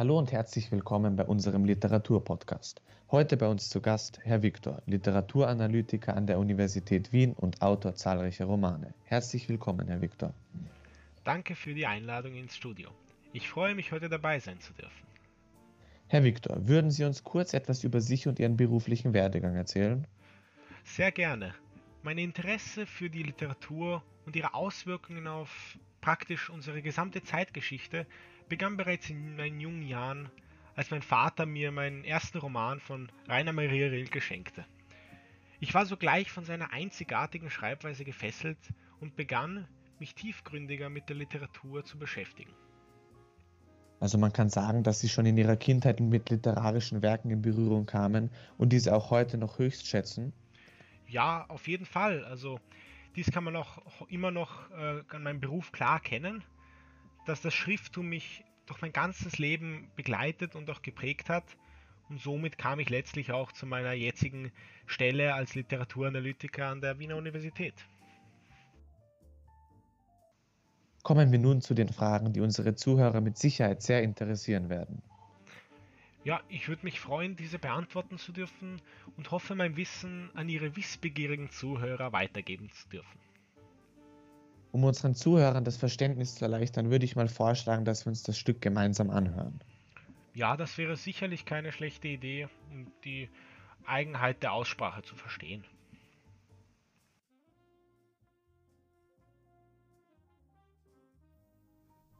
Hallo und herzlich willkommen bei unserem Literaturpodcast. Heute bei uns zu Gast Herr Viktor, Literaturanalytiker an der Universität Wien und Autor zahlreicher Romane. Herzlich willkommen, Herr Viktor. Danke für die Einladung ins Studio. Ich freue mich, heute dabei sein zu dürfen. Herr Viktor, würden Sie uns kurz etwas über sich und Ihren beruflichen Werdegang erzählen? Sehr gerne. Mein Interesse für die Literatur und ihre Auswirkungen auf praktisch unsere gesamte Zeitgeschichte begann bereits in meinen jungen Jahren, als mein Vater mir meinen ersten Roman von Rainer Maria Rilke schenkte. Ich war sogleich von seiner einzigartigen Schreibweise gefesselt und begann, mich tiefgründiger mit der Literatur zu beschäftigen. Also man kann sagen, dass Sie schon in Ihrer Kindheit mit literarischen Werken in Berührung kamen und diese auch heute noch höchst schätzen? Ja, auf jeden Fall. Also dies kann man auch immer noch äh, an meinem Beruf klar kennen dass das Schrifttum mich durch mein ganzes Leben begleitet und auch geprägt hat. Und somit kam ich letztlich auch zu meiner jetzigen Stelle als Literaturanalytiker an der Wiener Universität. Kommen wir nun zu den Fragen, die unsere Zuhörer mit Sicherheit sehr interessieren werden. Ja, ich würde mich freuen, diese beantworten zu dürfen und hoffe, mein Wissen an Ihre wissbegierigen Zuhörer weitergeben zu dürfen. Um unseren Zuhörern das Verständnis zu erleichtern, würde ich mal vorschlagen, dass wir uns das Stück gemeinsam anhören. Ja, das wäre sicherlich keine schlechte Idee, um die Eigenheit der Aussprache zu verstehen.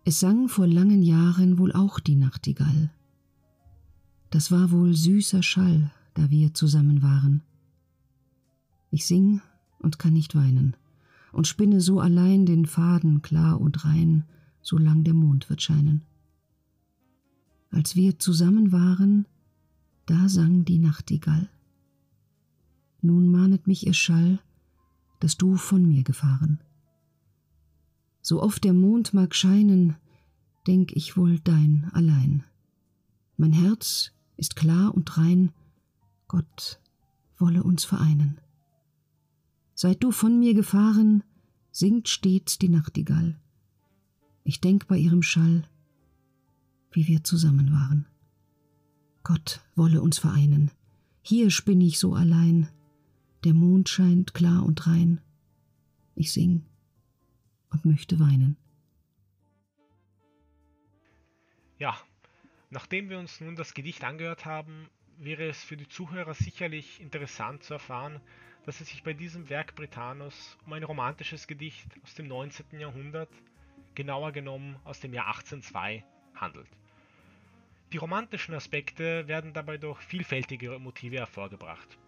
Es sang vor langen Jahren wohl auch die Nachtigall. Das war wohl süßer Schall, da wir zusammen waren. Ich sing und kann nicht weinen und spinne so allein den Faden klar und rein, solang der Mond wird scheinen. Als wir zusammen waren, da sang die Nachtigall. Nun mahnet mich ihr Schall, dass du von mir gefahren. So oft der Mond mag scheinen, denk ich wohl dein allein. Mein Herz ist klar und rein, Gott wolle uns vereinen. Seit du von mir gefahren, singt stets die Nachtigall. Ich denk bei ihrem Schall, wie wir zusammen waren. Gott wolle uns vereinen. Hier spinn ich so allein. Der Mond scheint klar und rein. Ich sing und möchte weinen. Ja, nachdem wir uns nun das Gedicht angehört haben, wäre es für die Zuhörer sicherlich interessant zu erfahren, dass es sich bei diesem Werk Britanos um ein romantisches Gedicht aus dem 19. Jahrhundert, genauer genommen aus dem Jahr 1802, handelt. Die romantischen Aspekte werden dabei durch vielfältige Motive hervorgebracht.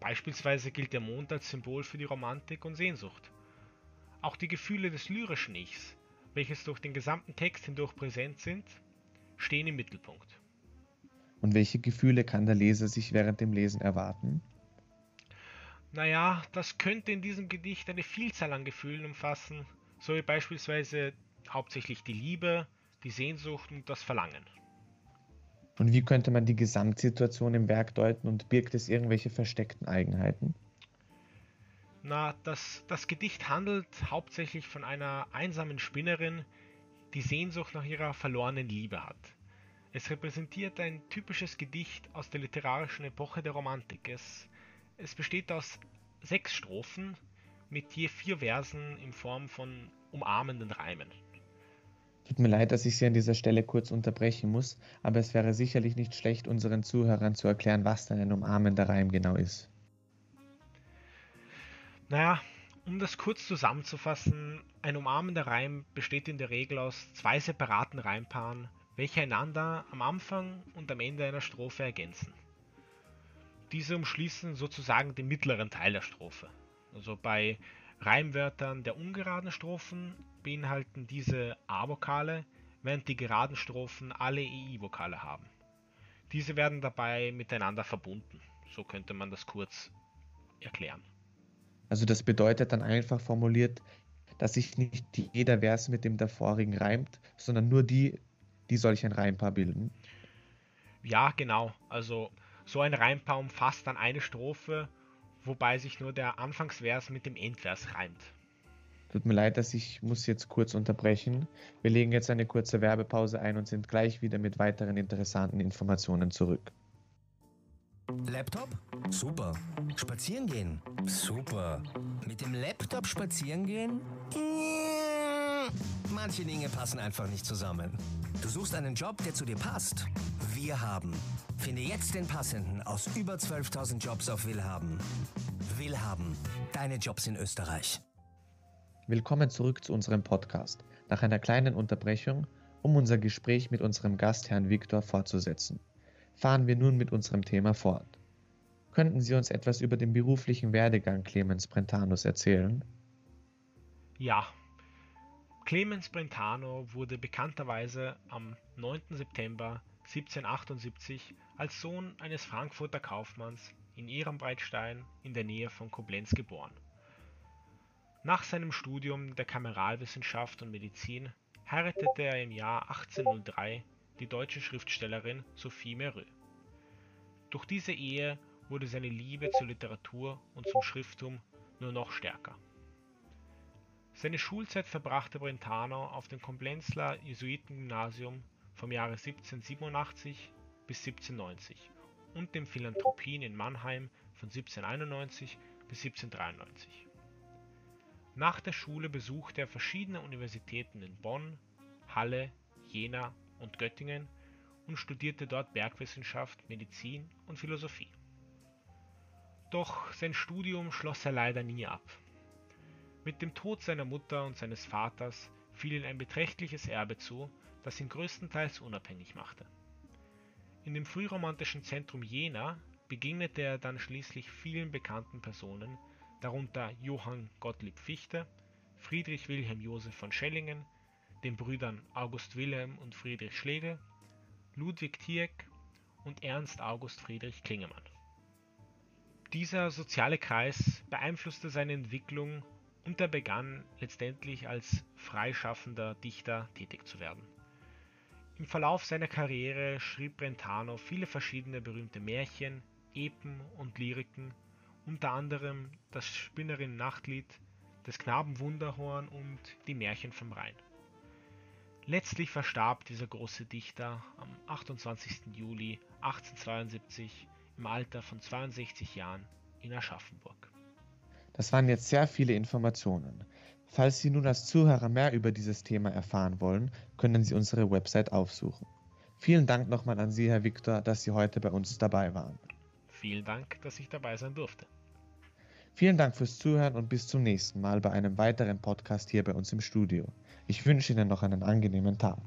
Beispielsweise gilt der Mond als Symbol für die Romantik und Sehnsucht. Auch die Gefühle des lyrischen Ichs, welches durch den gesamten Text hindurch präsent sind, stehen im Mittelpunkt. Und welche Gefühle kann der Leser sich während dem Lesen erwarten? Naja, das könnte in diesem Gedicht eine Vielzahl an Gefühlen umfassen, so wie beispielsweise hauptsächlich die Liebe, die Sehnsucht und das Verlangen. Und wie könnte man die Gesamtsituation im Werk deuten und birgt es irgendwelche versteckten Eigenheiten? Na, das, das Gedicht handelt hauptsächlich von einer einsamen Spinnerin, die Sehnsucht nach ihrer verlorenen Liebe hat. Es repräsentiert ein typisches Gedicht aus der literarischen Epoche der Romantik. Es es besteht aus sechs Strophen mit je vier Versen in Form von umarmenden Reimen. Tut mir leid, dass ich Sie an dieser Stelle kurz unterbrechen muss, aber es wäre sicherlich nicht schlecht, unseren Zuhörern zu erklären, was denn ein umarmender Reim genau ist. Naja, um das kurz zusammenzufassen, ein umarmender Reim besteht in der Regel aus zwei separaten Reimpaaren, welche einander am Anfang und am Ende einer Strophe ergänzen. Diese umschließen sozusagen den mittleren Teil der Strophe. Also bei Reimwörtern der ungeraden Strophen beinhalten diese A-Vokale, während die geraden Strophen alle EI-Vokale haben. Diese werden dabei miteinander verbunden. So könnte man das kurz erklären. Also das bedeutet dann einfach formuliert, dass sich nicht jeder Vers mit dem davorigen reimt, sondern nur die, die solch ein Reimpaar bilden. Ja, genau. Also so ein Reimpaar umfasst dann eine Strophe, wobei sich nur der Anfangsvers mit dem Endvers reimt. Tut mir leid, dass ich muss jetzt kurz unterbrechen. Wir legen jetzt eine kurze Werbepause ein und sind gleich wieder mit weiteren interessanten Informationen zurück. Laptop? Super. Spazieren gehen? Super. Mit dem Laptop spazieren gehen? Manche Dinge passen einfach nicht zusammen. Du suchst einen Job, der zu dir passt? Wir haben. Finde jetzt den passenden aus über 12.000 Jobs auf Willhaben. Willhaben. Deine Jobs in Österreich. Willkommen zurück zu unserem Podcast. Nach einer kleinen Unterbrechung, um unser Gespräch mit unserem Gast Herrn Viktor fortzusetzen, fahren wir nun mit unserem Thema fort. Könnten Sie uns etwas über den beruflichen Werdegang Clemens Brentanus erzählen? Ja. Clemens Brentano wurde bekannterweise am 9. September 1778 als Sohn eines Frankfurter Kaufmanns in Ehrenbreitstein in der Nähe von Koblenz geboren. Nach seinem Studium der Kameralwissenschaft und Medizin heiratete er im Jahr 1803 die deutsche Schriftstellerin Sophie Mereux. Durch diese Ehe wurde seine Liebe zur Literatur und zum Schrifttum nur noch stärker. Seine Schulzeit verbrachte Brentano auf dem Komblenzler Jesuitengymnasium vom Jahre 1787 bis 1790 und dem Philanthropien in Mannheim von 1791 bis 1793. Nach der Schule besuchte er verschiedene Universitäten in Bonn, Halle, Jena und Göttingen und studierte dort Bergwissenschaft, Medizin und Philosophie. Doch sein Studium schloss er leider nie ab. Mit dem Tod seiner Mutter und seines Vaters fiel ihm ein beträchtliches Erbe zu, das ihn größtenteils unabhängig machte. In dem frühromantischen Zentrum Jena begegnete er dann schließlich vielen bekannten Personen, darunter Johann Gottlieb Fichte, Friedrich Wilhelm Joseph von Schellingen, den Brüdern August Wilhelm und Friedrich Schlegel, Ludwig Tieck und Ernst August Friedrich Klingemann. Dieser soziale Kreis beeinflusste seine Entwicklung und er begann letztendlich als freischaffender Dichter tätig zu werden. Im Verlauf seiner Karriere schrieb Brentano viele verschiedene berühmte Märchen, Epen und Lyriken unter anderem das Spinnerin-Nachtlied, des Knaben Wunderhorn und die Märchen vom Rhein. Letztlich verstarb dieser große Dichter am 28. Juli 1872 im Alter von 62 Jahren in Aschaffenburg. Das waren jetzt sehr viele Informationen. Falls Sie nun als Zuhörer mehr über dieses Thema erfahren wollen, können Sie unsere Website aufsuchen. Vielen Dank nochmal an Sie, Herr Viktor, dass Sie heute bei uns dabei waren. Vielen Dank, dass ich dabei sein durfte. Vielen Dank fürs Zuhören und bis zum nächsten Mal bei einem weiteren Podcast hier bei uns im Studio. Ich wünsche Ihnen noch einen angenehmen Tag.